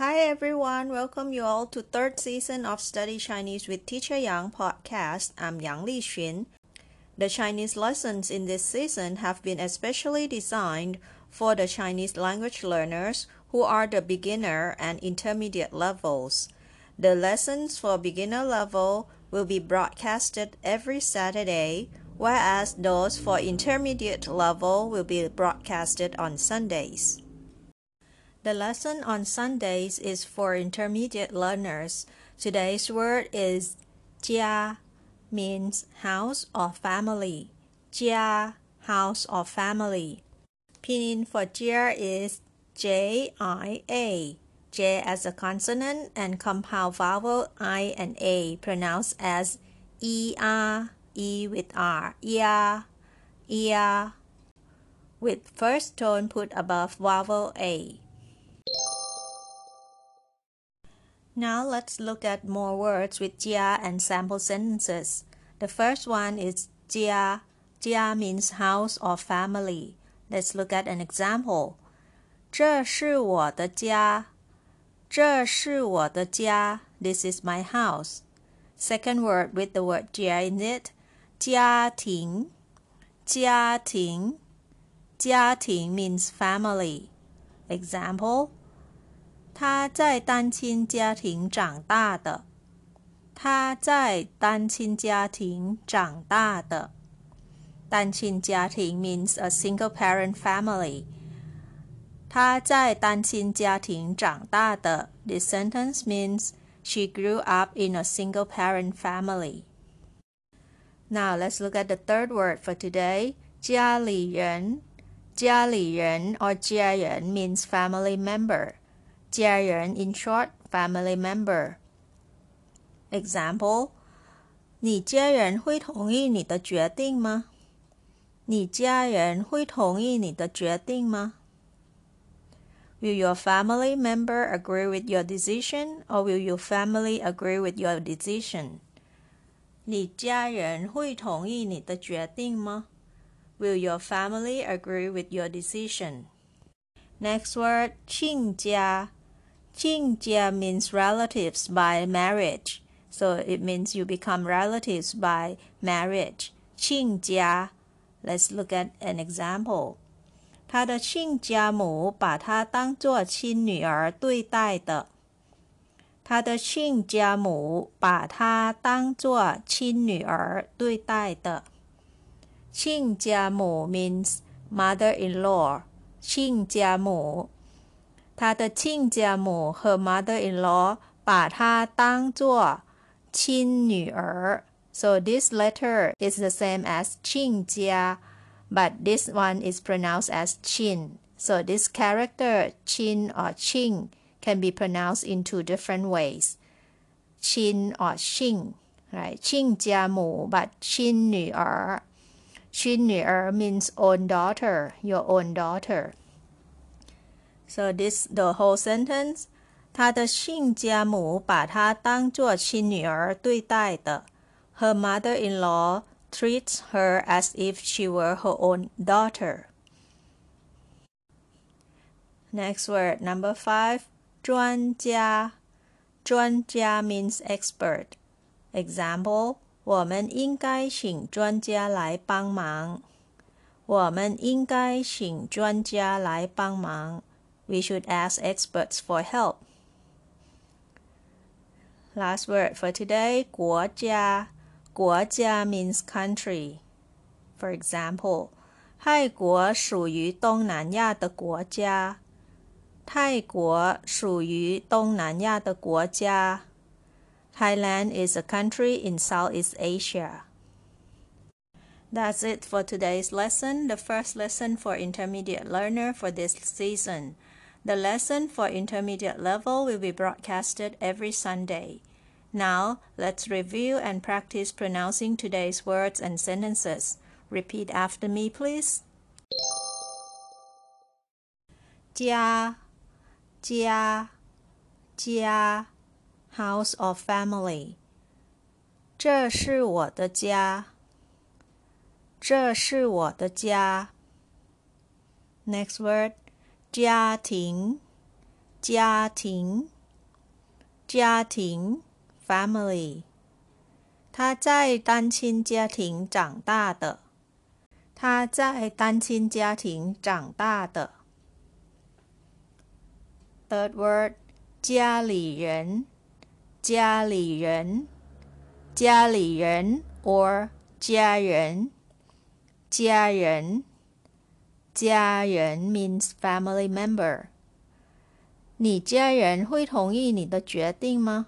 Hi everyone, welcome you all to third season of Study Chinese with Teacher Yang podcast. I'm Yang Liqun. The Chinese lessons in this season have been especially designed for the Chinese language learners who are the beginner and intermediate levels. The lessons for beginner level will be broadcasted every Saturday, whereas those for intermediate level will be broadcasted on Sundays. The lesson on Sundays is for intermediate learners. Today's word is 家 means house or family. 家 house or family. Pinyin for jia is J I A. J as a consonant and compound vowel I and A pronounced as E R E with R. Ya, ya, with first tone put above vowel A. Now let's look at more words with jia and sample sentences. The first one is jia. Jia means house or family. Let's look at an example. 这是我的家。这是我的家。This is my house. Second word with the word jia in it. 家庭。家庭。家庭 means family. Example. 他在单亲家庭长大的。他在单亲家庭长大的。单亲家庭 means a single parent family. 他在单亲家庭长大的。This sentence means she grew up in a single parent family. Now let's look at the third word for today. 家里人。家里人 or 家人 means family member. 家人 in short family member. Example 你家人会同意你的决定吗？你家人会同意你的决定吗？Will your family member agree with your decision, or will your family agree with your decision? 你家人会同意你的决定吗？Will your family agree with your decision? Next word, 亲家。 Qingjia means relatives by marriage. So it means you become relatives by marriage. Qingjia. Let's look at an example. 他的亲家母把她当做亲女儿对待的。他的亲家母把她当做亲女儿对待的。亲家母 means mother-in-law. 亲家母 他的亲家母和 mother-in-law 把她当做亲女儿。So this letter is the same as 亲家 but this one is pronounced as chin. So this character chin or ching can be pronounced in two different ways. Chin or xing, right? 亲家母 but 亲女儿。亲女儿 means own daughter, your own daughter. So this the whole sentence. 她的亲家母把她当作亲女儿对待的。Her mother-in-law treats her as if she were her own daughter. Next word, number five, 专家。专家 means expert. Example, 我们应该请专家来帮忙。我们应该请专家来帮忙。 we should ask experts for help. Last word for today, 国家.国家 means country. For example, 泰国属于东南亚的国家。泰国属于东南亚的国家。Thailand is a country in Southeast Asia. That's it for today's lesson, the first lesson for intermediate learner for this season. The lesson for intermediate level will be broadcasted every Sunday. Now, let's review and practice pronouncing today's words and sentences. Repeat after me, please. 家家家 house or family 这是我的家这是我的家 next word 家庭家庭家庭 family 他在单亲家庭长大的他在单亲家庭长大的。Third word 家里人，家里人，家里人 or 家人，家人，家人 means family member。你家人会同意你的决定吗？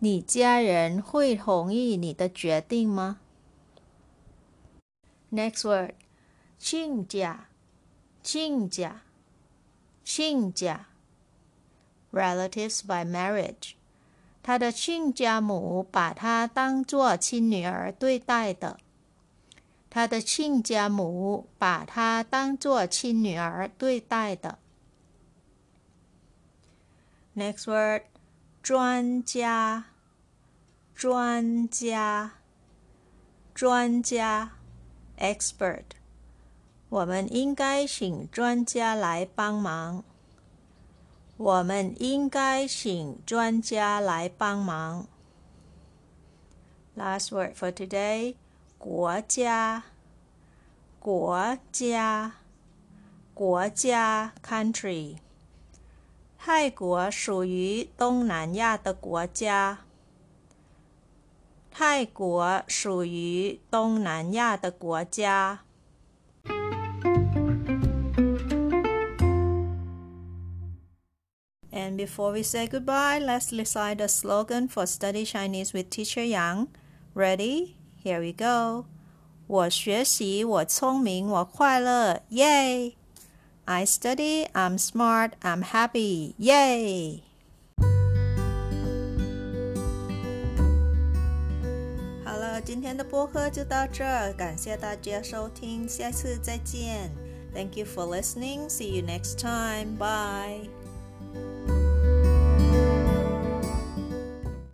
你家人会同意你的决定吗？Next word，亲家，亲家。亲家，relatives by marriage。他的亲家母把他当做亲女儿对待的。他的亲家母把他当作亲女儿对待的。Next word，专家，专家，专家，expert。我们应该请专家来帮忙。我们应该请专家来帮忙。Last word for today：国家，国家，国家 （country）。泰国属于东南亚的国家。泰国属于东南亚的国家。And before we say goodbye, let's recite the slogan for Study Chinese with Teacher Yang. Ready? Here we go. 我学习，我聪明，我快乐，Yay! I study, I'm smart, I'm happy, Yay! 好了，今天的播客就到这儿，感谢大家收听，下次再见。Thank you for listening. See you next time. Bye.